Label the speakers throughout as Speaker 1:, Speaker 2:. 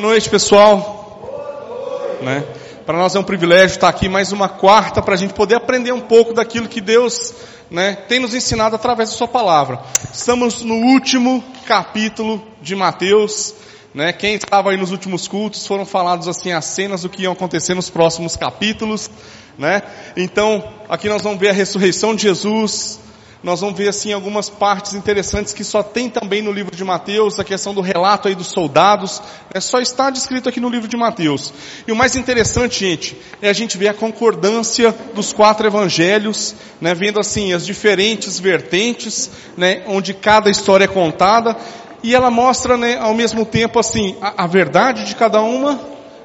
Speaker 1: Boa noite, pessoal. Né? Para nós é um privilégio estar aqui mais uma quarta para a gente poder aprender um pouco daquilo que Deus né, tem nos ensinado através da Sua palavra. Estamos no último capítulo de Mateus. Né? Quem estava aí nos últimos cultos foram falados assim as cenas do que iam acontecer nos próximos capítulos. Né? Então, aqui nós vamos ver a ressurreição de Jesus, nós vamos ver assim algumas partes interessantes que só tem também no livro de Mateus, a questão do relato aí dos soldados, é só está descrito aqui no livro de Mateus. E o mais interessante, gente, é a gente ver a concordância dos quatro evangelhos, né, vendo assim as diferentes vertentes, né, onde cada história é contada, e ela mostra, né, ao mesmo tempo assim, a, a verdade de cada uma,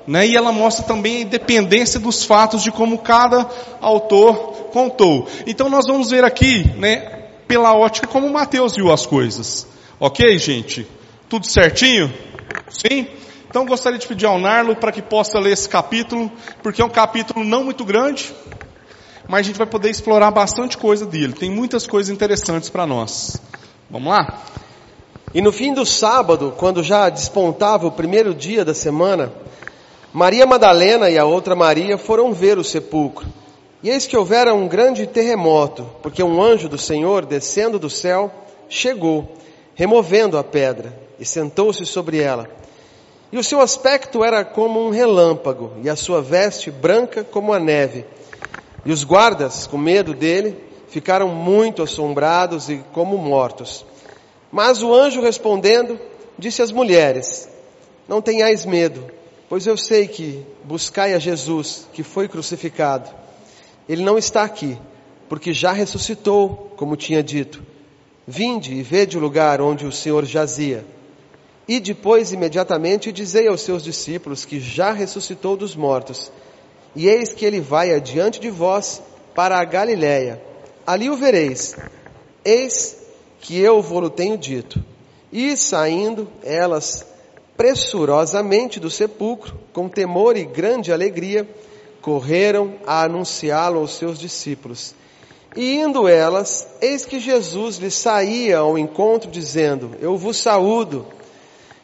Speaker 1: né, e ela mostra também a independência dos fatos de como cada autor contou. Então nós vamos ver aqui, né, pela ótica como Mateus viu as coisas. Ok, gente? Tudo certinho? Sim? Então gostaria de pedir ao Narlo para que possa ler esse capítulo, porque é um capítulo não muito grande, mas a gente vai poder explorar bastante coisa dele. Tem muitas coisas interessantes para nós. Vamos lá?
Speaker 2: E no fim do sábado, quando já despontava o primeiro dia da semana, Maria Madalena e a outra Maria foram ver o sepulcro. E eis que houvera um grande terremoto, porque um anjo do Senhor, descendo do céu, chegou, removendo a pedra, e sentou-se sobre ela. E o seu aspecto era como um relâmpago, e a sua veste branca como a neve. E os guardas, com medo dele, ficaram muito assombrados e como mortos. Mas o anjo respondendo, disse às mulheres: Não tenhais medo, pois eu sei que buscai a Jesus, que foi crucificado. Ele não está aqui, porque já ressuscitou, como tinha dito. Vinde e vede o lugar onde o Senhor jazia. E depois, imediatamente, dizei aos seus discípulos que já ressuscitou dos mortos. E eis que ele vai adiante de vós para a Galiléia. Ali o vereis. Eis que eu vou-lo tenho dito. E saindo elas pressurosamente do sepulcro, com temor e grande alegria, correram a anunciá-lo aos seus discípulos. E indo elas, eis que Jesus lhes saía ao encontro, dizendo: Eu vos saúdo.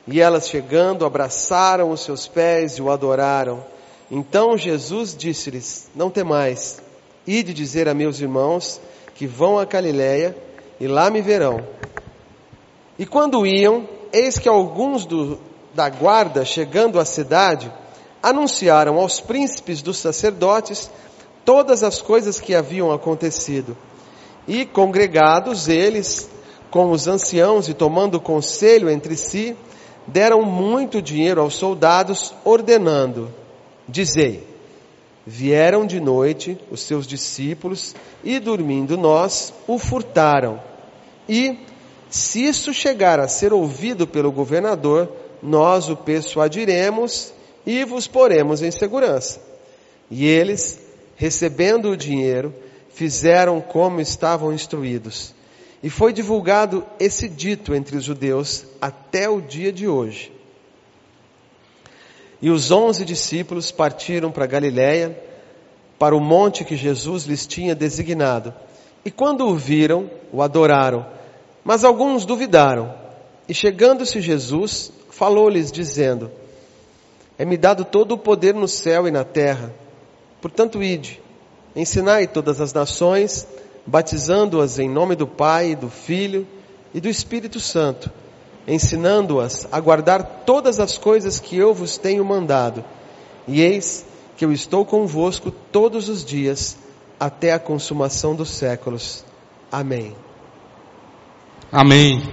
Speaker 2: E elas, chegando, abraçaram os seus pés e o adoraram. Então Jesus disse-lhes: Não temais, ide dizer a meus irmãos que vão a Galiléia e lá me verão. E quando iam, eis que alguns do, da guarda, chegando à cidade, anunciaram aos príncipes dos sacerdotes todas as coisas que haviam acontecido. E congregados eles com os anciãos e tomando conselho entre si, deram muito dinheiro aos soldados, ordenando: Dizei, vieram de noite os seus discípulos e dormindo nós o furtaram. E, se isso chegar a ser ouvido pelo governador, nós o persuadiremos e vos poremos em segurança. E eles, recebendo o dinheiro, fizeram como estavam instruídos. E foi divulgado esse dito entre os judeus até o dia de hoje. E os onze discípulos partiram para Galiléia, para o monte que Jesus lhes tinha designado. E quando o viram, o adoraram. Mas alguns duvidaram. E chegando-se Jesus, falou-lhes, dizendo: é-me dado todo o poder no céu e na terra. Portanto, ide, ensinai todas as nações, batizando-as em nome do Pai, do Filho e do Espírito Santo, ensinando-as a guardar todas as coisas que eu vos tenho mandado. E eis que eu estou convosco todos os dias, até a consumação dos séculos. Amém.
Speaker 1: Amém.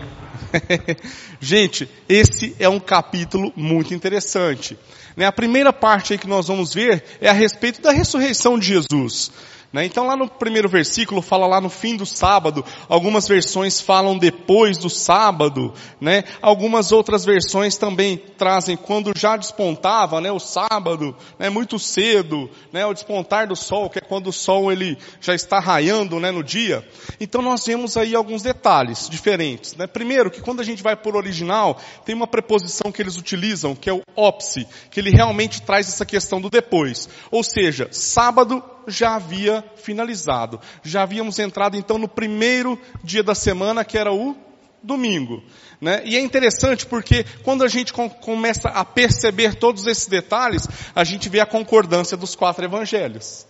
Speaker 1: Gente, esse é um capítulo muito interessante. Né? A primeira parte aí que nós vamos ver é a respeito da ressurreição de Jesus. Né? Então lá no primeiro versículo fala lá no fim do sábado, algumas versões falam depois do sábado, né? Algumas outras versões também trazem quando já despontava, né? O sábado, né? Muito cedo, né? O despontar do sol, que é quando o sol ele já está raiando, né? No dia. Então nós vemos aí alguns detalhes diferentes, né? Primeiro que quando a gente vai por original, tem uma preposição que eles utilizam, que é o ópse, que ele realmente traz essa questão do depois. Ou seja, sábado já havia finalizado. Já havíamos entrado então no primeiro dia da semana, que era o domingo. Né? E é interessante porque quando a gente com, começa a perceber todos esses detalhes, a gente vê a concordância dos quatro evangelhos.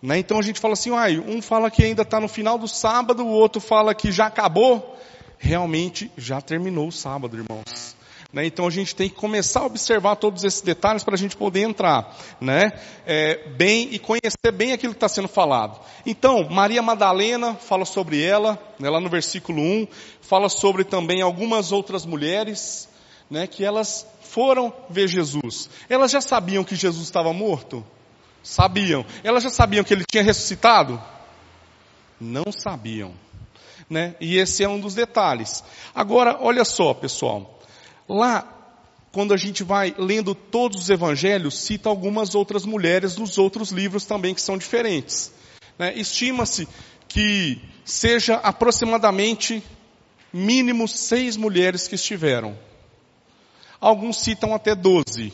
Speaker 1: Né? Então a gente fala assim, uai, um fala que ainda está no final do sábado, o outro fala que já acabou. Realmente já terminou o sábado, irmãos. Né? Então a gente tem que começar a observar todos esses detalhes para a gente poder entrar né? É, bem e conhecer bem aquilo que está sendo falado. Então, Maria Madalena fala sobre ela, né, lá no versículo 1, fala sobre também algumas outras mulheres, né, que elas foram ver Jesus. Elas já sabiam que Jesus estava morto? Sabiam. Elas já sabiam que ele tinha ressuscitado? Não sabiam. Né? E esse é um dos detalhes. Agora, olha só, pessoal. Lá, quando a gente vai lendo todos os evangelhos, cita algumas outras mulheres dos outros livros também que são diferentes. Né? Estima-se que seja aproximadamente mínimo seis mulheres que estiveram. Alguns citam até doze.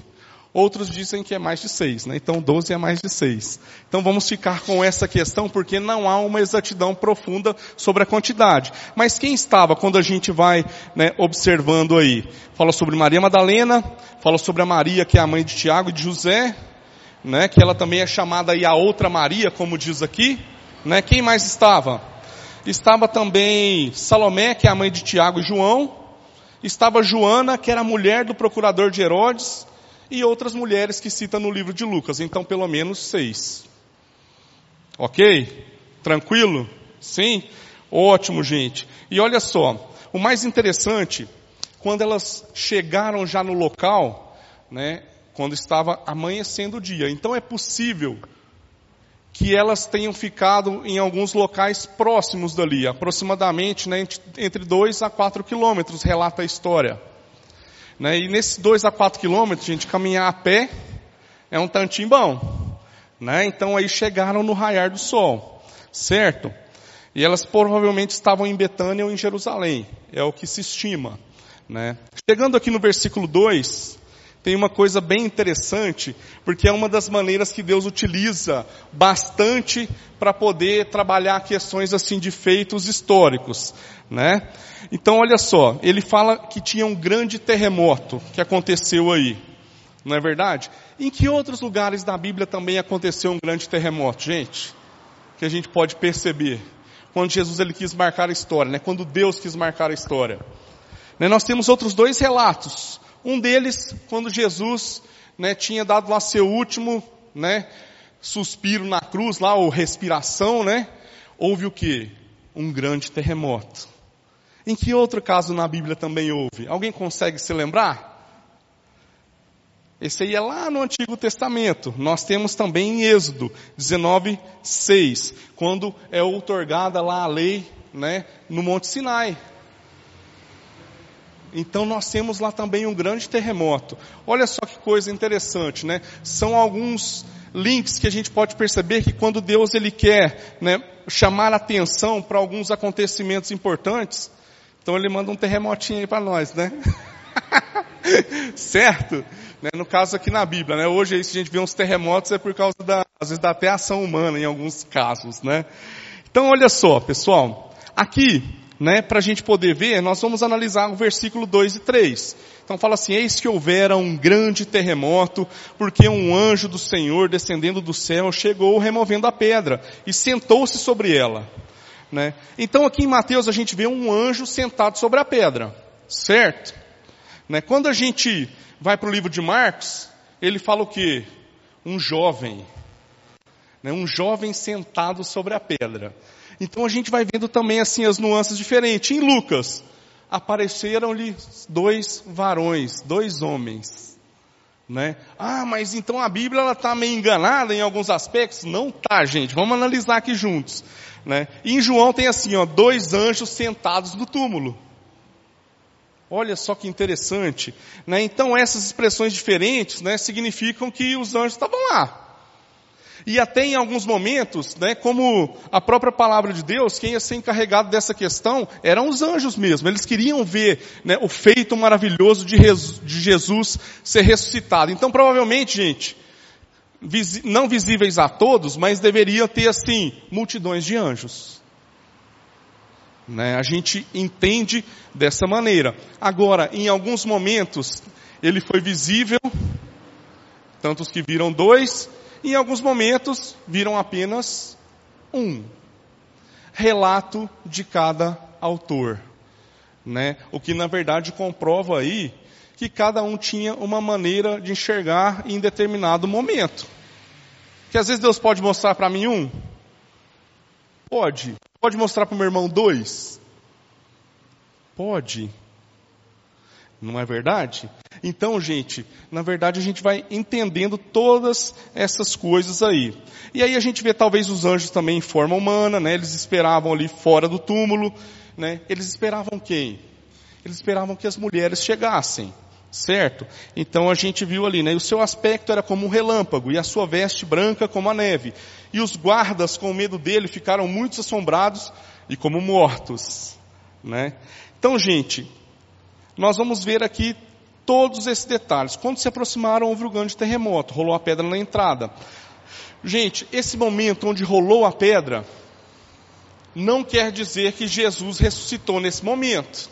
Speaker 1: Outros dizem que é mais de seis, né? Então 12 é mais de seis. Então vamos ficar com essa questão porque não há uma exatidão profunda sobre a quantidade. Mas quem estava quando a gente vai né, observando aí? Fala sobre Maria Madalena, fala sobre a Maria que é a mãe de Tiago e de José, né? Que ela também é chamada aí a outra Maria, como diz aqui, né? Quem mais estava? Estava também Salomé, que é a mãe de Tiago e João. Estava Joana, que era a mulher do procurador de Herodes e outras mulheres que cita no livro de Lucas. Então, pelo menos seis. Ok? Tranquilo? Sim? Ótimo, gente. E olha só, o mais interessante, quando elas chegaram já no local, né, quando estava amanhecendo o dia. Então é possível que elas tenham ficado em alguns locais próximos dali, aproximadamente né, entre 2 a 4 quilômetros, relata a história. Né? E nesses dois a quatro quilômetros, gente, caminhar a pé é um tantinho bom. Né? Então aí chegaram no raiar do sol, certo? E elas provavelmente estavam em Betânia ou em Jerusalém, é o que se estima. Né? Chegando aqui no versículo 2, tem uma coisa bem interessante, porque é uma das maneiras que Deus utiliza bastante para poder trabalhar questões assim de feitos históricos, né? Então olha só, ele fala que tinha um grande terremoto que aconteceu aí. Não é verdade? Em que outros lugares da Bíblia também aconteceu um grande terremoto, gente? Que a gente pode perceber. Quando Jesus ele quis marcar a história, né? Quando Deus quis marcar a história. Né? Nós temos outros dois relatos. Um deles, quando Jesus né, tinha dado lá seu último né, suspiro na cruz, lá, ou respiração, né? Houve o que? Um grande terremoto. Em que outro caso na Bíblia também houve? Alguém consegue se lembrar? Esse aí é lá no Antigo Testamento. Nós temos também em Êxodo 19, 6, quando é outorgada lá a lei, né, no Monte Sinai. Então nós temos lá também um grande terremoto. Olha só que coisa interessante, né? São alguns links que a gente pode perceber que quando Deus ele quer né, chamar atenção para alguns acontecimentos importantes, então ele manda um terremotinho aí para nós, né? certo? Né? No caso aqui na Bíblia, né? Hoje aí, se a gente vê uns terremotos é por causa da, às vezes da até ação humana em alguns casos, né? Então olha só, pessoal. Aqui, né, para a gente poder ver, nós vamos analisar o versículo 2 e 3. Então fala assim, eis que houvera um grande terremoto, porque um anjo do Senhor descendendo do céu chegou removendo a pedra e sentou-se sobre ela. Né? Então aqui em Mateus a gente vê um anjo sentado sobre a pedra, certo? Né? Quando a gente vai para o livro de Marcos, ele fala o que? Um jovem, né? um jovem sentado sobre a pedra. Então a gente vai vendo também assim as nuances diferentes. Em Lucas, apareceram-lhe dois varões, dois homens. Né? Ah, mas então a Bíblia ela está meio enganada em alguns aspectos? Não tá, gente. Vamos analisar aqui juntos. Né? E em João tem assim, ó, dois anjos sentados no túmulo. Olha só que interessante. Né? Então essas expressões diferentes né, significam que os anjos estavam lá. E até em alguns momentos, né, como a própria palavra de Deus, quem ia ser encarregado dessa questão eram os anjos mesmo. Eles queriam ver né, o feito maravilhoso de, de Jesus ser ressuscitado. Então provavelmente, gente, não visíveis a todos, mas deveria ter assim, multidões de anjos. Né? A gente entende dessa maneira. Agora, em alguns momentos, ele foi visível, tantos que viram dois, em alguns momentos viram apenas um. Relato de cada autor. Né? O que na verdade comprova aí que cada um tinha uma maneira de enxergar em determinado momento. Que às vezes Deus pode mostrar para mim um, pode. Pode mostrar para o meu irmão dois, pode. Não é verdade? Então, gente, na verdade a gente vai entendendo todas essas coisas aí. E aí a gente vê talvez os anjos também em forma humana, né? Eles esperavam ali fora do túmulo, né? Eles esperavam quem? Eles esperavam que as mulheres chegassem certo? Então a gente viu ali, né? O seu aspecto era como um relâmpago e a sua veste branca como a neve. E os guardas, com medo dele, ficaram muito assombrados e como mortos, né? Então, gente, nós vamos ver aqui todos esses detalhes. Quando se aproximaram, houve um grande terremoto, rolou a pedra na entrada. Gente, esse momento onde rolou a pedra, não quer dizer que Jesus ressuscitou nesse momento.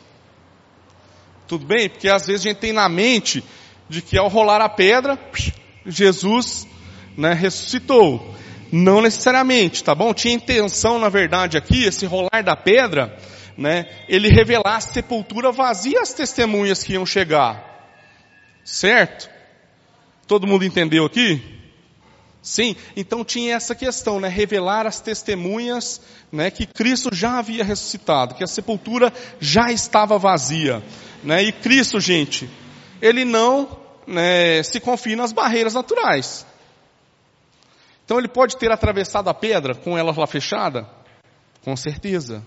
Speaker 1: Tudo bem? Porque às vezes a gente tem na mente de que ao rolar a pedra, Jesus né, ressuscitou. Não necessariamente, tá bom? Tinha intenção, na verdade, aqui, esse rolar da pedra, né, ele revelar a sepultura vazia às testemunhas que iam chegar. Certo? Todo mundo entendeu aqui? Sim, então tinha essa questão, né? Revelar as testemunhas, né? Que Cristo já havia ressuscitado, que a sepultura já estava vazia. Né? E Cristo, gente, ele não né, se confia nas barreiras naturais. Então ele pode ter atravessado a pedra com ela lá fechada? Com certeza.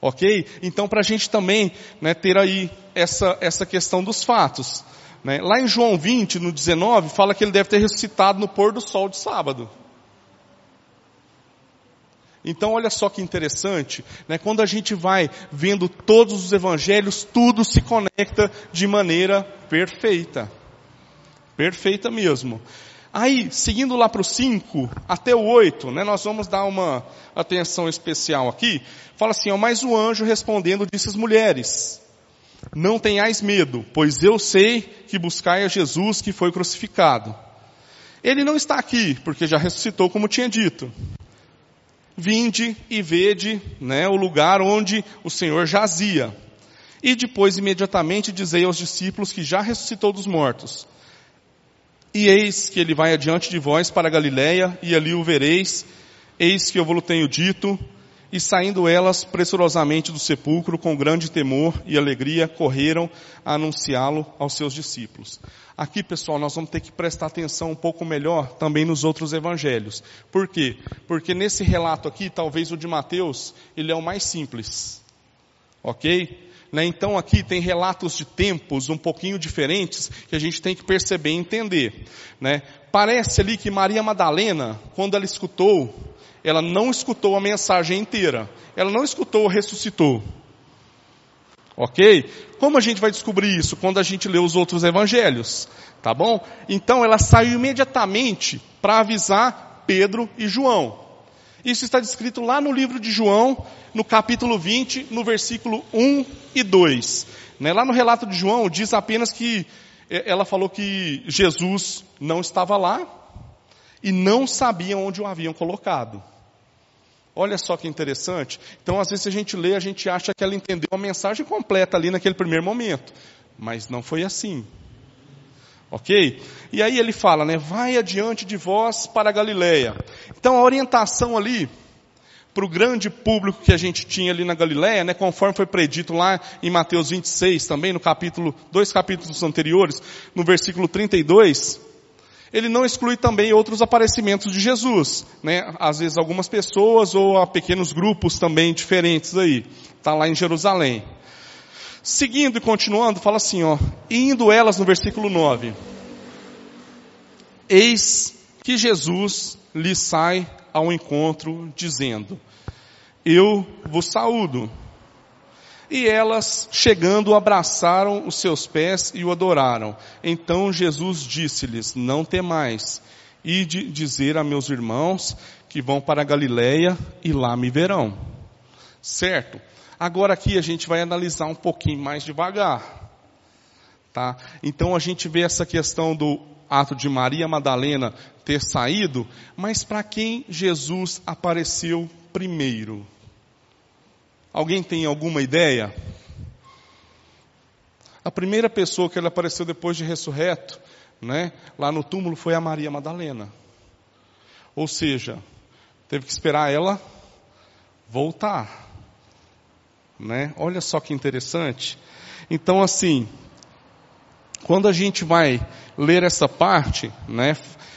Speaker 1: Ok? Então para a gente também né, ter aí essa, essa questão dos fatos. Né? Lá em João 20, no 19, fala que ele deve ter ressuscitado no pôr do sol de sábado. Então olha só que interessante, né? quando a gente vai vendo todos os evangelhos, tudo se conecta de maneira perfeita. Perfeita mesmo. Aí, seguindo lá para o 5 até o 8, né, nós vamos dar uma atenção especial aqui. Fala assim, ó, mas o anjo respondendo disse às mulheres, não tenhais medo, pois eu sei que buscai a Jesus que foi crucificado. Ele não está aqui, porque já ressuscitou como tinha dito vinde e vede né, o lugar onde o Senhor jazia. E depois imediatamente dizei aos discípulos que já ressuscitou dos mortos. E eis que ele vai adiante de vós para Galiléia, e ali o vereis, eis que eu vos tenho dito, e saindo elas pressurosamente do sepulcro, com grande temor e alegria, correram a anunciá-lo aos seus discípulos. Aqui, pessoal, nós vamos ter que prestar atenção um pouco melhor também nos outros evangelhos. Por quê? Porque nesse relato aqui, talvez o de Mateus, ele é o mais simples. Ok? Né? Então aqui tem relatos de tempos um pouquinho diferentes que a gente tem que perceber e entender. Né? Parece ali que Maria Madalena, quando ela escutou, ela não escutou a mensagem inteira. Ela não escutou, ressuscitou. Ok? Como a gente vai descobrir isso? Quando a gente lê os outros evangelhos. Tá bom? Então ela saiu imediatamente para avisar Pedro e João. Isso está descrito lá no livro de João, no capítulo 20, no versículo 1 e 2. Né? Lá no relato de João diz apenas que eh, ela falou que Jesus não estava lá e não sabiam onde o haviam colocado. Olha só que interessante. Então, às vezes a gente lê, a gente acha que ela entendeu a mensagem completa ali naquele primeiro momento. Mas não foi assim. Ok? E aí ele fala, né? Vai adiante de vós para a Galileia. Então a orientação ali, para o grande público que a gente tinha ali na Galileia, né, conforme foi predito lá em Mateus 26, também no capítulo, dois capítulos anteriores, no versículo 32, ele não exclui também outros aparecimentos de Jesus, né? Às vezes algumas pessoas ou a pequenos grupos também diferentes aí. Está lá em Jerusalém. Seguindo e continuando, fala assim, ó, indo elas no versículo 9. Eis que Jesus lhe sai ao encontro dizendo, eu vos saúdo. E elas, chegando, abraçaram os seus pés e o adoraram. Então Jesus disse-lhes, não temais, ide dizer a meus irmãos que vão para a Galileia e lá me verão. Certo? Agora aqui a gente vai analisar um pouquinho mais devagar. Tá? Então a gente vê essa questão do ato de Maria Madalena ter saído, mas para quem Jesus apareceu primeiro? Alguém tem alguma ideia? A primeira pessoa que ele apareceu depois de ressurreto, né, lá no túmulo foi a Maria Madalena. Ou seja, teve que esperar ela voltar. Né? Olha só que interessante. Então assim, quando a gente vai ler essa parte, né,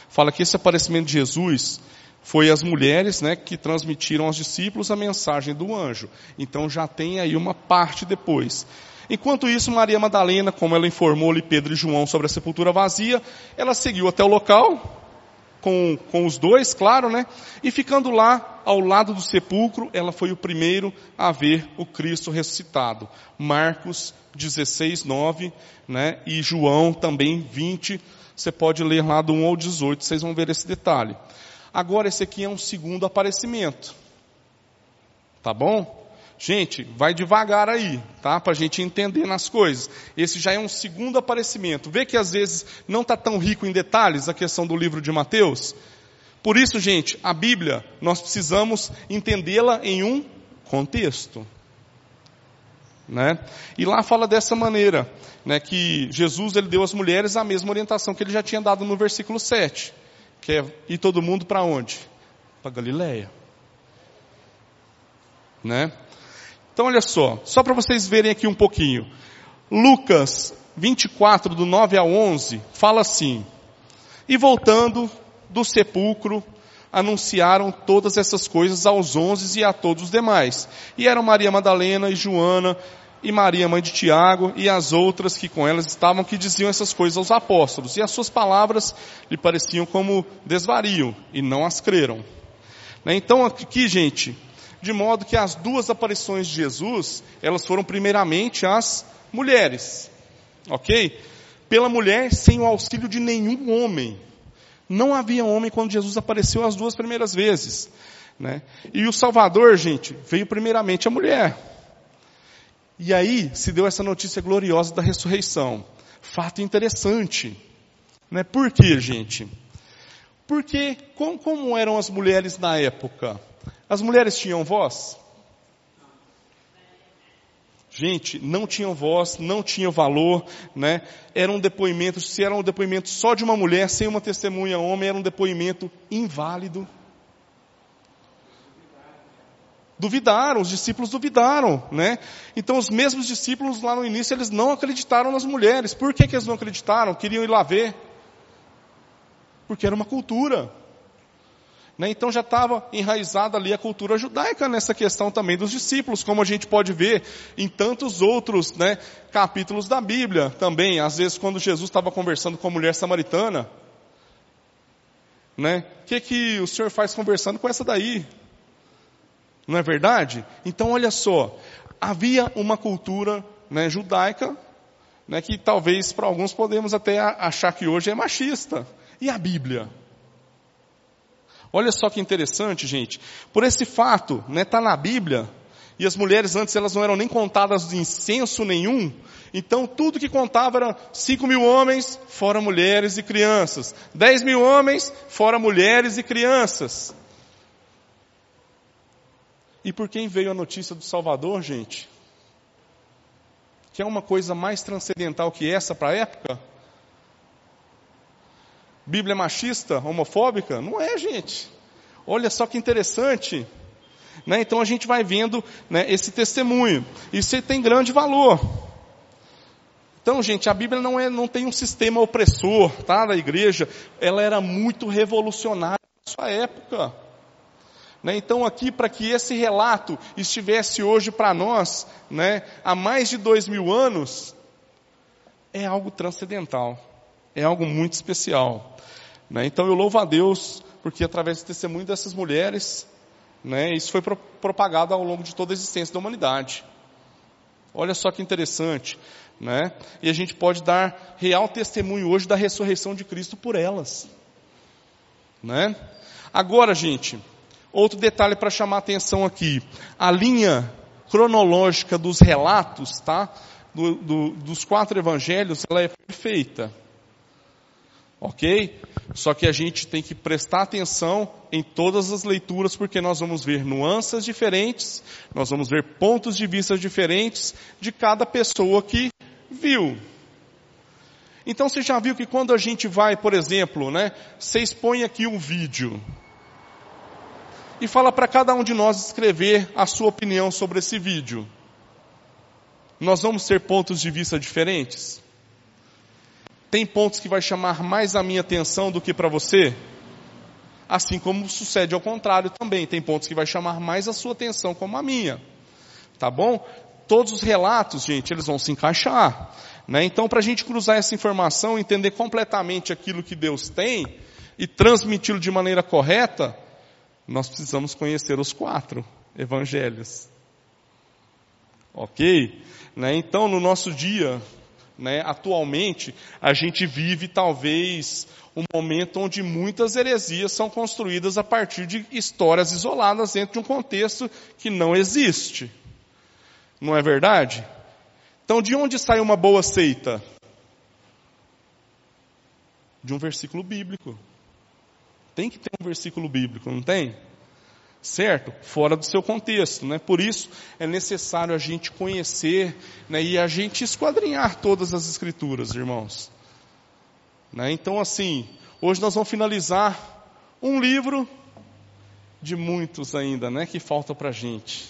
Speaker 1: fala que esse aparecimento de Jesus foi as mulheres, né, que transmitiram aos discípulos a mensagem do anjo. Então já tem aí uma parte depois. Enquanto isso, Maria Madalena, como ela informou-lhe Pedro e João sobre a sepultura vazia, ela seguiu até o local, com, com os dois, claro, né? E ficando lá, ao lado do sepulcro, ela foi o primeiro a ver o Cristo ressuscitado. Marcos 16, 9, né? E João também 20, você pode ler lá do 1 ao 18, vocês vão ver esse detalhe. Agora esse aqui é um segundo aparecimento. Tá bom? Gente, vai devagar aí, tá? Para a gente entender nas coisas. Esse já é um segundo aparecimento. Vê que às vezes não está tão rico em detalhes a questão do livro de Mateus. Por isso, gente, a Bíblia, nós precisamos entendê-la em um contexto. Né? E lá fala dessa maneira, né, que Jesus ele deu às mulheres a mesma orientação que ele já tinha dado no versículo 7, que é ir todo mundo para onde? Para Galiléia. Né? Então olha só, só para vocês verem aqui um pouquinho. Lucas 24, do 9 ao 11, fala assim: E voltando do sepulcro, anunciaram todas essas coisas aos onze e a todos os demais. E eram Maria Madalena e Joana e Maria, mãe de Tiago, e as outras que com elas estavam, que diziam essas coisas aos apóstolos. E as suas palavras lhe pareciam como desvario, e não as creram. Né, então aqui, gente, de modo que as duas aparições de Jesus, elas foram primeiramente as mulheres, ok? Pela mulher sem o auxílio de nenhum homem. Não havia homem quando Jesus apareceu as duas primeiras vezes, né? E o Salvador, gente, veio primeiramente a mulher. E aí se deu essa notícia gloriosa da ressurreição. Fato interessante, né? Por quê, gente? Porque como, como eram as mulheres na época? As mulheres tinham voz? Gente, não tinham voz, não tinham valor, né? Era um depoimento, se era um depoimento só de uma mulher, sem uma testemunha homem, era um depoimento inválido. Duvidaram, os discípulos duvidaram, né? Então os mesmos discípulos lá no início, eles não acreditaram nas mulheres. Por que, que eles não acreditaram? Queriam ir lá ver. Porque era uma cultura. Né? Então já estava enraizada ali a cultura judaica nessa questão também dos discípulos, como a gente pode ver em tantos outros né, capítulos da Bíblia também. Às vezes quando Jesus estava conversando com a mulher samaritana, né? O que, que o Senhor faz conversando com essa daí? Não é verdade? Então olha só, havia uma cultura né, judaica, né, que talvez para alguns podemos até achar que hoje é machista. E a Bíblia? Olha só que interessante, gente. Por esse fato, né, tá na Bíblia, e as mulheres antes elas não eram nem contadas em censo nenhum, então tudo que contava era 5 mil homens, fora mulheres e crianças. 10 mil homens, fora mulheres e crianças. E por quem veio a notícia do Salvador, gente? Que é uma coisa mais transcendental que essa para a época? Bíblia machista, homofóbica? Não é, gente. Olha só que interessante. Né? Então a gente vai vendo né, esse testemunho. Isso tem grande valor. Então, gente, a Bíblia não, é, não tem um sistema opressor, tá, da igreja. Ela era muito revolucionária na sua época. Né? Então, aqui, para que esse relato estivesse hoje para nós, né, há mais de dois mil anos, é algo transcendental. É algo muito especial. Né? Então eu louvo a Deus, porque através do testemunho dessas mulheres, né, isso foi pro, propagado ao longo de toda a existência da humanidade. Olha só que interessante, né? E a gente pode dar real testemunho hoje da ressurreição de Cristo por elas, né? Agora, gente, outro detalhe para chamar a atenção aqui: a linha cronológica dos relatos, tá? Do, do, dos quatro evangelhos, ela é perfeita. Ok? Só que a gente tem que prestar atenção em todas as leituras, porque nós vamos ver nuances diferentes, nós vamos ver pontos de vista diferentes de cada pessoa que viu. Então você já viu que quando a gente vai, por exemplo, né, você expõe aqui um vídeo e fala para cada um de nós escrever a sua opinião sobre esse vídeo. Nós vamos ter pontos de vista diferentes? Tem pontos que vai chamar mais a minha atenção do que para você? Assim como sucede ao contrário também. Tem pontos que vai chamar mais a sua atenção como a minha. Tá bom? Todos os relatos, gente, eles vão se encaixar. Né? Então, para a gente cruzar essa informação, entender completamente aquilo que Deus tem e transmiti-lo de maneira correta, nós precisamos conhecer os quatro evangelhos. Ok? Né? Então, no nosso dia, né, atualmente, a gente vive talvez um momento onde muitas heresias são construídas a partir de histórias isoladas dentro de um contexto que não existe. Não é verdade? Então, de onde sai uma boa seita? De um versículo bíblico. Tem que ter um versículo bíblico, não tem? Certo? Fora do seu contexto, né? Por isso é necessário a gente conhecer né, e a gente esquadrinhar todas as escrituras, irmãos. Né? Então, assim, hoje nós vamos finalizar um livro de muitos ainda, né? Que falta para gente.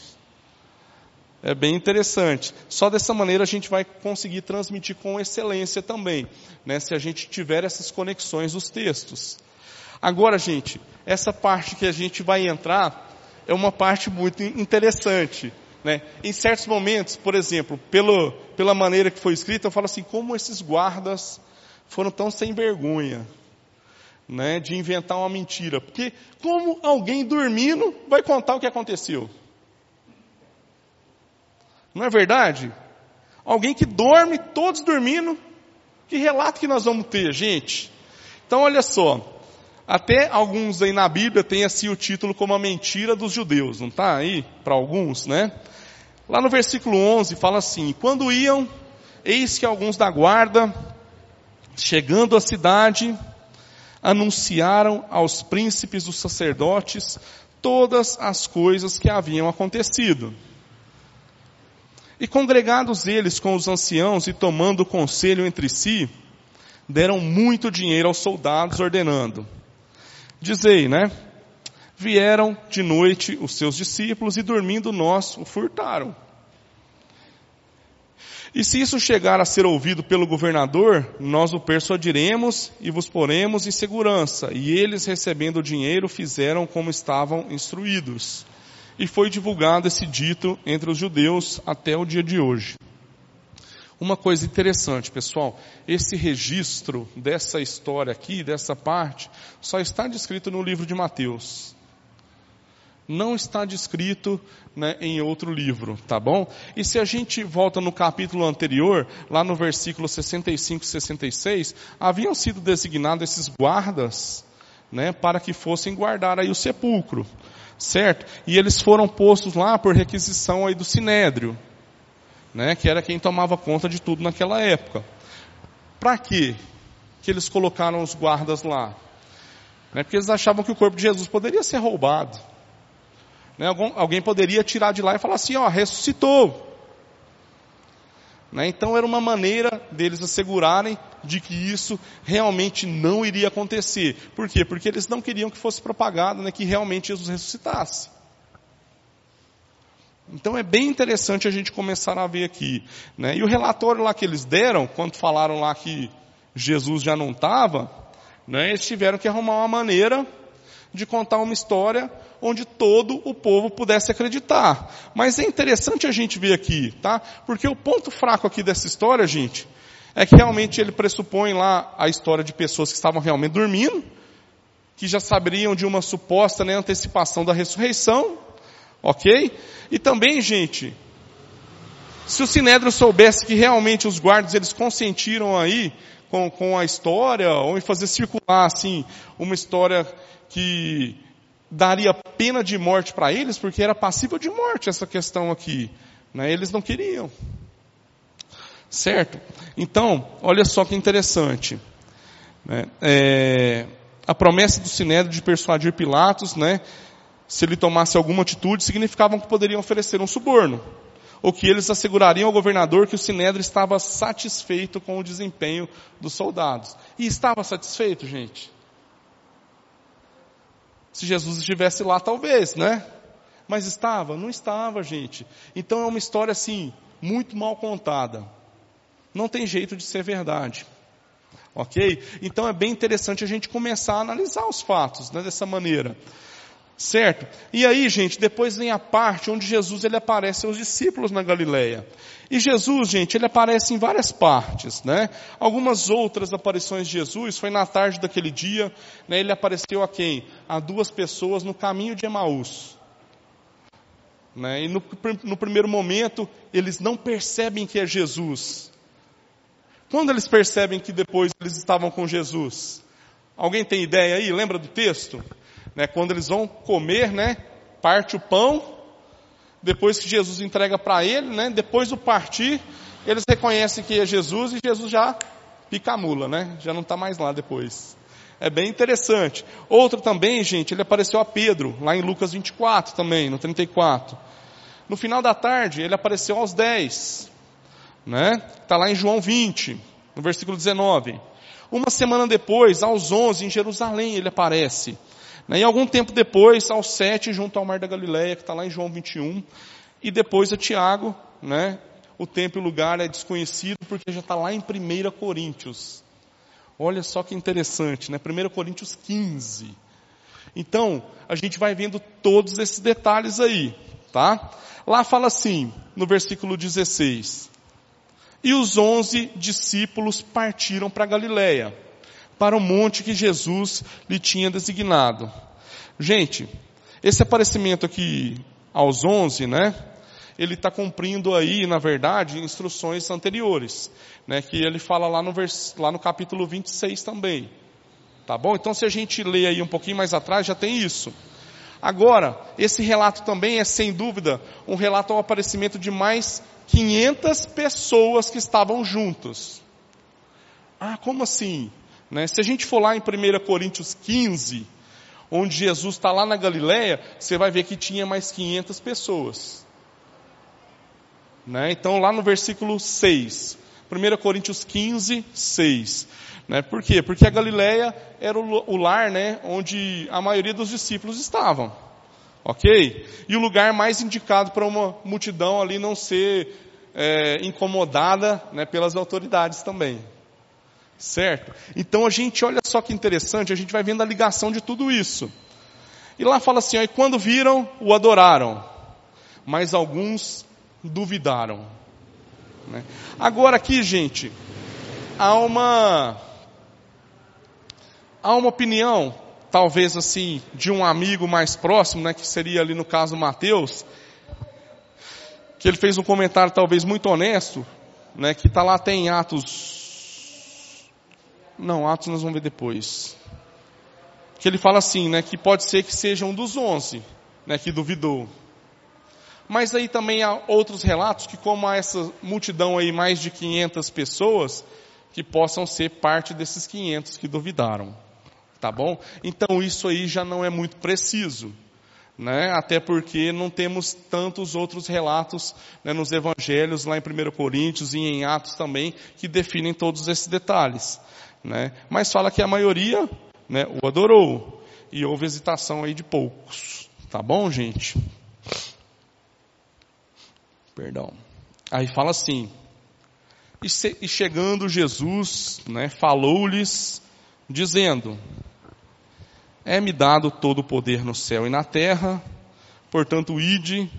Speaker 1: É bem interessante. Só dessa maneira a gente vai conseguir transmitir com excelência também, né? Se a gente tiver essas conexões dos textos. Agora, gente, essa parte que a gente vai entrar é uma parte muito interessante, né? Em certos momentos, por exemplo, pelo, pela maneira que foi escrita, eu falo assim, como esses guardas foram tão sem vergonha, né? De inventar uma mentira. Porque como alguém dormindo vai contar o que aconteceu? Não é verdade? Alguém que dorme, todos dormindo. Que relato que nós vamos ter, gente? Então, olha só. Até alguns aí na Bíblia tem assim o título como a mentira dos judeus, não está aí? Para alguns, né? Lá no versículo 11 fala assim: Quando iam, eis que alguns da guarda, chegando à cidade, anunciaram aos príncipes dos sacerdotes todas as coisas que haviam acontecido. E congregados eles com os anciãos e tomando conselho entre si, deram muito dinheiro aos soldados, ordenando: Dizei, né? Vieram de noite os seus discípulos e dormindo nós o furtaram. E se isso chegar a ser ouvido pelo governador, nós o persuadiremos e vos poremos em segurança. E eles, recebendo o dinheiro, fizeram como estavam instruídos e foi divulgado esse dito entre os judeus até o dia de hoje. Uma coisa interessante, pessoal, esse registro dessa história aqui, dessa parte, só está descrito no livro de Mateus. Não está descrito né, em outro livro, tá bom? E se a gente volta no capítulo anterior, lá no versículo 65 e 66, haviam sido designados esses guardas né, para que fossem guardar aí o sepulcro certo? E eles foram postos lá por requisição aí do Sinédrio, né? Que era quem tomava conta de tudo naquela época. Para quê? Que eles colocaram os guardas lá? Né? Porque eles achavam que o corpo de Jesus poderia ser roubado. Né? Algum, alguém poderia tirar de lá e falar assim, ó, ressuscitou. Né? Então era uma maneira deles assegurarem de que isso realmente não iria acontecer. Por quê? Porque eles não queriam que fosse propagado, né, que realmente Jesus ressuscitasse. Então é bem interessante a gente começar a ver aqui. Né? E o relatório lá que eles deram, quando falaram lá que Jesus já não estava, né, eles tiveram que arrumar uma maneira de contar uma história onde todo o povo pudesse acreditar. Mas é interessante a gente ver aqui, tá? Porque o ponto fraco aqui dessa história, gente, é que realmente ele pressupõe lá a história de pessoas que estavam realmente dormindo, que já saberiam de uma suposta né, antecipação da ressurreição, ok? E também, gente, se o Sinédrio soubesse que realmente os guardas eles consentiram aí com, com a história, ou em fazer circular assim uma história que daria pena de morte para eles, porque era passível de morte essa questão aqui. Né? Eles não queriam. Certo? Então, olha só que interessante. Né? É, a promessa do Sinédrio de persuadir Pilatos, né, se ele tomasse alguma atitude, significavam que poderiam oferecer um suborno. Ou que eles assegurariam ao governador que o Sinédrio estava satisfeito com o desempenho dos soldados. E estava satisfeito, gente? Se Jesus estivesse lá, talvez, né? Mas estava? Não estava, gente. Então é uma história assim, muito mal contada. Não tem jeito de ser verdade. Ok? Então é bem interessante a gente começar a analisar os fatos né, dessa maneira. Certo? E aí, gente, depois vem a parte onde Jesus ele aparece aos discípulos na Galileia. E Jesus, gente, ele aparece em várias partes, né? Algumas outras aparições de Jesus foi na tarde daquele dia, né? Ele apareceu a quem? A duas pessoas no caminho de Emaús. Né? E no, no primeiro momento, eles não percebem que é Jesus. Quando eles percebem que depois eles estavam com Jesus? Alguém tem ideia aí? Lembra do texto? Né, quando eles vão comer, né, parte o pão, depois que Jesus entrega para ele, né, depois do partir, eles reconhecem que é Jesus e Jesus já pica a mula, né, já não está mais lá depois. É bem interessante. Outro também, gente, ele apareceu a Pedro, lá em Lucas 24 também, no 34. No final da tarde, ele apareceu aos 10 né? Está lá em João 20, no versículo 19. Uma semana depois, aos 11, em Jerusalém, ele aparece. Né? E algum tempo depois, aos 7, junto ao Mar da Galileia, que está lá em João 21. E depois a Tiago, né? O tempo e o lugar é desconhecido porque já está lá em 1 Coríntios. Olha só que interessante, né? 1 Coríntios 15. Então, a gente vai vendo todos esses detalhes aí, tá? Lá fala assim, no versículo 16. E os onze discípulos partiram para Galiléia, para o monte que Jesus lhe tinha designado. Gente, esse aparecimento aqui aos onze, né? Ele está cumprindo aí, na verdade, instruções anteriores, né? Que ele fala lá no, vers, lá no capítulo 26 também. Tá bom? Então se a gente lê aí um pouquinho mais atrás, já tem isso. Agora, esse relato também é sem dúvida um relato ao aparecimento de mais 500 pessoas que estavam juntos. Ah, como assim? Né? Se a gente for lá em 1 Coríntios 15, onde Jesus está lá na Galileia, você vai ver que tinha mais 500 pessoas. Né? Então lá no versículo 6, 1 Coríntios 15, 6. Né? Por quê? Porque a Galileia era o, o lar né, onde a maioria dos discípulos estavam. Ok? E o lugar mais indicado para uma multidão ali não ser é, incomodada né, pelas autoridades também. Certo? Então a gente, olha só que interessante, a gente vai vendo a ligação de tudo isso. E lá fala assim, ó, e quando viram, o adoraram. Mas alguns duvidaram. Né? Agora aqui, gente, há uma, há uma opinião talvez assim, de um amigo mais próximo, né, que seria ali no caso Mateus, que ele fez um comentário talvez muito honesto, né, que está lá até em Atos, não, Atos nós vamos ver depois, que ele fala assim, né, que pode ser que seja um dos onze, né, que duvidou. Mas aí também há outros relatos que como há essa multidão aí, mais de 500 pessoas, que possam ser parte desses 500 que duvidaram. Tá bom? Então isso aí já não é muito preciso. Né? Até porque não temos tantos outros relatos né, nos evangelhos, lá em 1 Coríntios e em Atos também, que definem todos esses detalhes. Né? Mas fala que a maioria né, o adorou. E houve hesitação aí de poucos. Tá bom, gente? Perdão. Aí fala assim. E, se, e chegando Jesus, né, falou-lhes, dizendo, é-me dado todo o poder no céu e na terra, portanto, ide,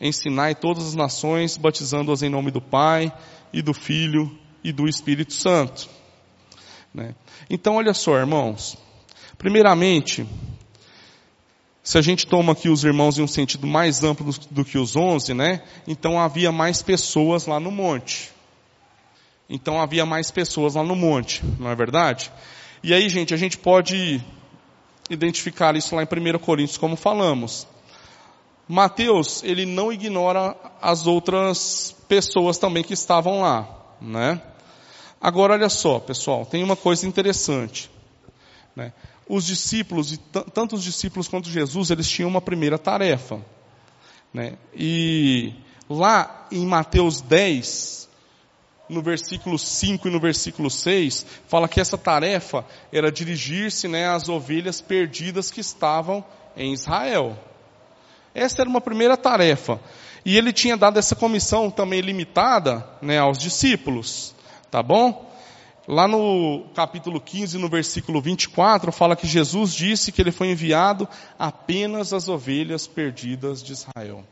Speaker 1: ensinai todas as nações, batizando-as em nome do Pai, e do Filho, e do Espírito Santo. Né? Então, olha só, irmãos. Primeiramente, se a gente toma aqui os irmãos em um sentido mais amplo do, que os onze, né? Então havia mais pessoas lá no monte. Então havia mais pessoas lá no monte, não é verdade? E aí, gente, a gente pode identificar isso lá em 1 Coríntios, como falamos. Mateus, ele não ignora as outras pessoas também que estavam lá, né? Agora olha só, pessoal, tem uma coisa interessante, né? Os discípulos, tanto os discípulos quanto Jesus, eles tinham uma primeira tarefa, né? E lá em Mateus 10, no versículo 5 e no versículo 6, fala que essa tarefa era dirigir-se né, às ovelhas perdidas que estavam em Israel. Essa era uma primeira tarefa. E ele tinha dado essa comissão também limitada né, aos discípulos. Tá bom? Lá no capítulo 15, no versículo 24, fala que Jesus disse que ele foi enviado apenas às ovelhas perdidas de Israel.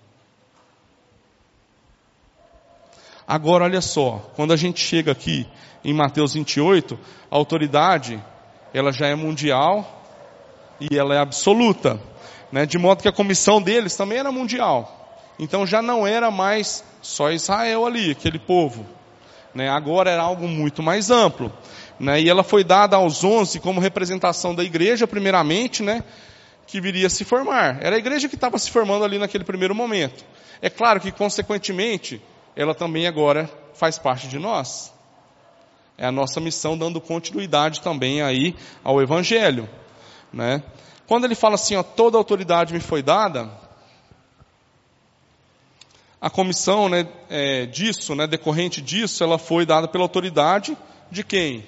Speaker 1: Agora olha só, quando a gente chega aqui em Mateus 28, a autoridade, ela já é mundial e ela é absoluta né? de modo que a comissão deles também era mundial. Então já não era mais só Israel ali, aquele povo. Né? Agora era algo muito mais amplo. Né? E ela foi dada aos onze como representação da igreja, primeiramente, né? que viria a se formar. Era a igreja que estava se formando ali naquele primeiro momento. É claro que, consequentemente, ela também agora faz parte de nós. É a nossa missão dando continuidade também aí ao Evangelho. Né? Quando ele fala assim, ó, toda autoridade me foi dada, a comissão né, é, disso, né, decorrente disso, ela foi dada pela autoridade de quem?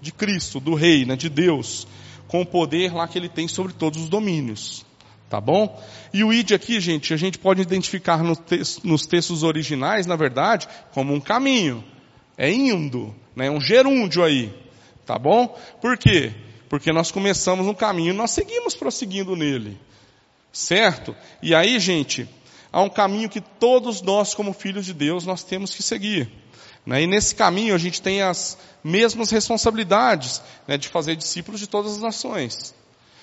Speaker 1: De Cristo, do Rei, né, de Deus, com o poder lá que ele tem sobre todos os domínios. Tá bom? E o id aqui, gente, a gente pode identificar no te nos textos originais, na verdade, como um caminho. É indo, né, um gerúndio aí. Tá bom? Por quê? Porque nós começamos um caminho nós seguimos prosseguindo nele. Certo? E aí, gente, há um caminho que todos nós, como filhos de Deus, nós temos que seguir. Né? E nesse caminho a gente tem as mesmas responsabilidades né, de fazer discípulos de todas as nações.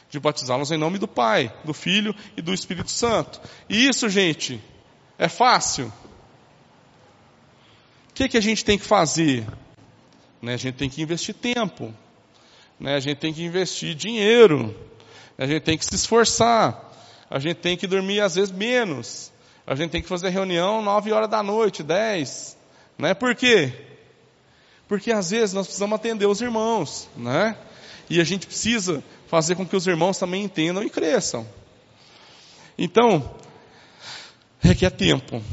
Speaker 1: De batizá-los em nome do Pai, do Filho e do Espírito Santo. E isso, gente, é fácil. O que, que a gente tem que fazer? Né? A gente tem que investir tempo. Né? A gente tem que investir dinheiro, a gente tem que se esforçar, a gente tem que dormir às vezes menos, a gente tem que fazer reunião nove horas da noite, dez, né? Por quê? Porque às vezes nós precisamos atender os irmãos, né? E a gente precisa fazer com que os irmãos também entendam e cresçam. Então, requer tempo,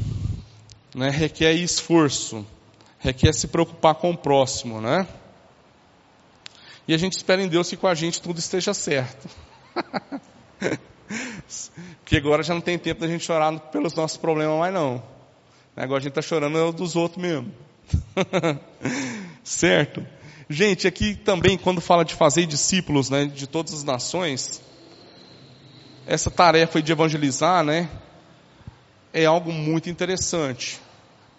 Speaker 1: né? requer esforço, requer se preocupar com o próximo, né? E a gente espera em Deus que com a gente tudo esteja certo. Porque agora já não tem tempo da gente chorar pelos nossos problemas mais não. Agora a gente está chorando dos outros mesmo. certo? Gente, aqui também quando fala de fazer discípulos, né, de todas as nações, essa tarefa de evangelizar, né, é algo muito interessante.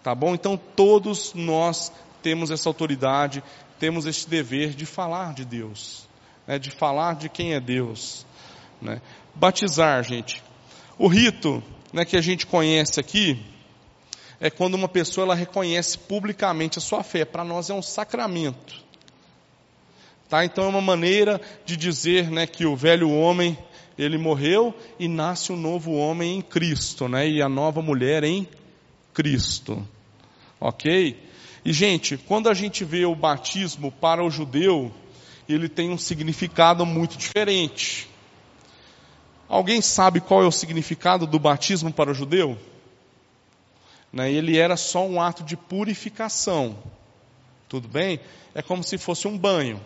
Speaker 1: Tá bom? Então todos nós temos essa autoridade, temos este dever de falar de Deus, né, de falar de quem é Deus. Né. Batizar, gente. O rito né, que a gente conhece aqui é quando uma pessoa ela reconhece publicamente a sua fé. Para nós é um sacramento. Tá? Então é uma maneira de dizer né, que o velho homem ele morreu e nasce um novo homem em Cristo, né, e a nova mulher em Cristo. Ok? E gente, quando a gente vê o batismo para o judeu, ele tem um significado muito diferente. Alguém sabe qual é o significado do batismo para o judeu? Né, ele era só um ato de purificação. Tudo bem? É como se fosse um banho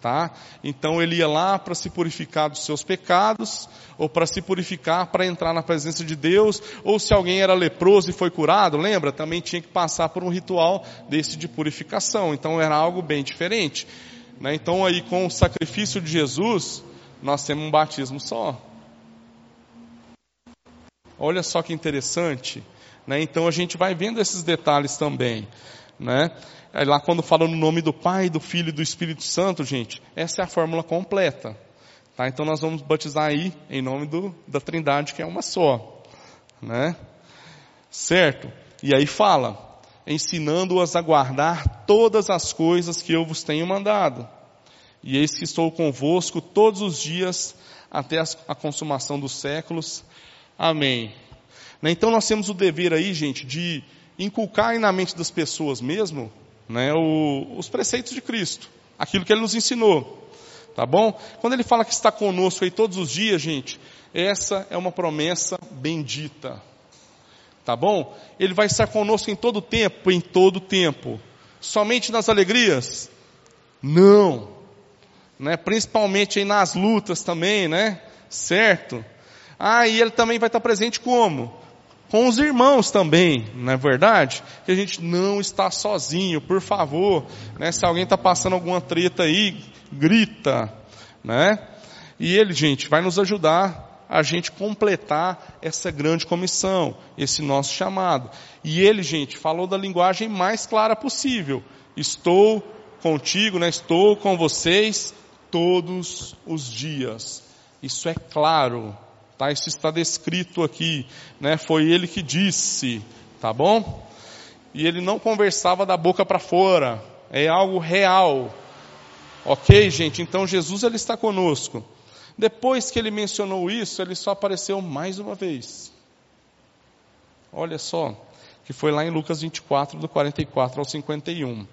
Speaker 1: tá? Então ele ia lá para se purificar dos seus pecados, ou para se purificar para entrar na presença de Deus, ou se alguém era leproso e foi curado, lembra? Também tinha que passar por um ritual desse de purificação. Então era algo bem diferente. Né? Então aí com o sacrifício de Jesus, nós temos um batismo só. Olha só que interessante. Né? Então a gente vai vendo esses detalhes também. Né? É lá quando fala no nome do Pai, do Filho e do Espírito Santo, gente, essa é a fórmula completa. Tá? Então nós vamos batizar aí em nome do, da Trindade, que é uma só. Né? Certo? E aí fala, ensinando-as a guardar todas as coisas que eu vos tenho mandado. E eis que estou convosco todos os dias até a consumação dos séculos. Amém. Né? Então nós temos o dever aí, gente, de inculcar na mente das pessoas mesmo, né, o, os preceitos de Cristo, aquilo que Ele nos ensinou, tá bom? Quando Ele fala que está conosco aí todos os dias, gente, essa é uma promessa bendita, tá bom? Ele vai estar conosco em todo tempo, em todo tempo. Somente nas alegrias? Não. Né? Principalmente aí nas lutas também, né? Certo? Ah, e ele também vai estar presente como? Com os irmãos também, não é verdade? Que a gente não está sozinho, por favor. Né? Se alguém está passando alguma treta aí, grita, né? E ele, gente, vai nos ajudar a gente completar essa grande comissão, esse nosso chamado. E ele, gente, falou da linguagem mais clara possível. Estou contigo, né? Estou com vocês todos os dias. Isso é claro, tá? Isso está descrito aqui, né? Foi ele que disse, tá bom? E ele não conversava da boca para fora. É algo real. OK, gente? Então Jesus ele está conosco. Depois que ele mencionou isso, ele só apareceu mais uma vez. Olha só, que foi lá em Lucas 24, do 44 ao 51.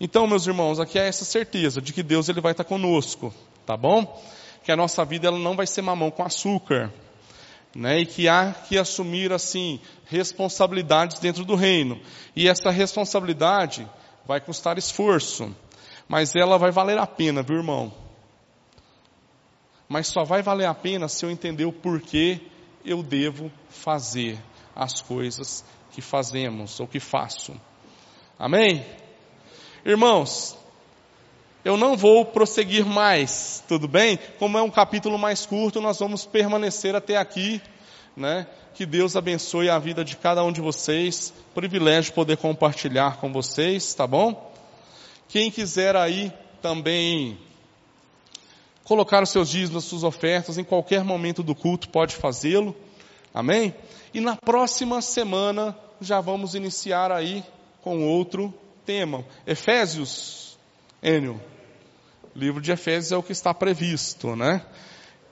Speaker 1: Então, meus irmãos, aqui é essa certeza de que Deus ele vai estar conosco, tá bom? Que a nossa vida ela não vai ser mamão com açúcar, né? E que há que assumir assim responsabilidades dentro do reino. E essa responsabilidade vai custar esforço, mas ela vai valer a pena, viu, irmão? mas só vai valer a pena se eu entender o porquê eu devo fazer as coisas que fazemos ou que faço. Amém? Irmãos, eu não vou prosseguir mais, tudo bem? Como é um capítulo mais curto, nós vamos permanecer até aqui, né? Que Deus abençoe a vida de cada um de vocês. Privilégio poder compartilhar com vocês, tá bom? Quem quiser aí também colocar os seus dízimos, as suas ofertas, em qualquer momento do culto pode fazê-lo. Amém? E na próxima semana já vamos iniciar aí com outro tema. Efésios, Enio. Livro de Efésios é o que está previsto, né?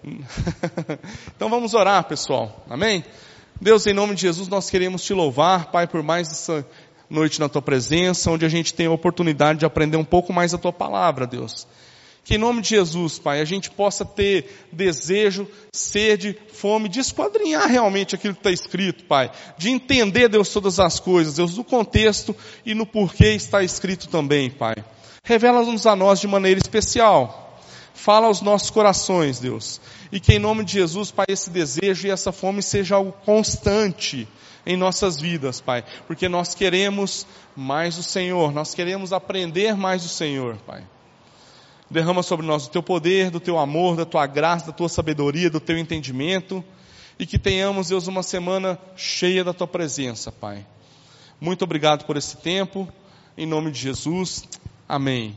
Speaker 1: então vamos orar, pessoal. Amém? Deus, em nome de Jesus, nós queremos te louvar, Pai, por mais essa noite na tua presença, onde a gente tem a oportunidade de aprender um pouco mais a tua palavra, Deus. Que em nome de Jesus, Pai, a gente possa ter desejo, sede, fome, de esquadrinhar realmente aquilo que está escrito, Pai. De entender, Deus, todas as coisas, Deus, no contexto e no porquê está escrito também, Pai. Revela-nos a nós de maneira especial. Fala aos nossos corações, Deus. E que em nome de Jesus, Pai, esse desejo e essa fome seja algo constante em nossas vidas, Pai. Porque nós queremos mais do Senhor, nós queremos aprender mais do Senhor, Pai. Derrama sobre nós o teu poder, do teu amor, da tua graça, da tua sabedoria, do teu entendimento. E que tenhamos, Deus, uma semana cheia da tua presença, Pai. Muito obrigado por esse tempo. Em nome de Jesus. Amém.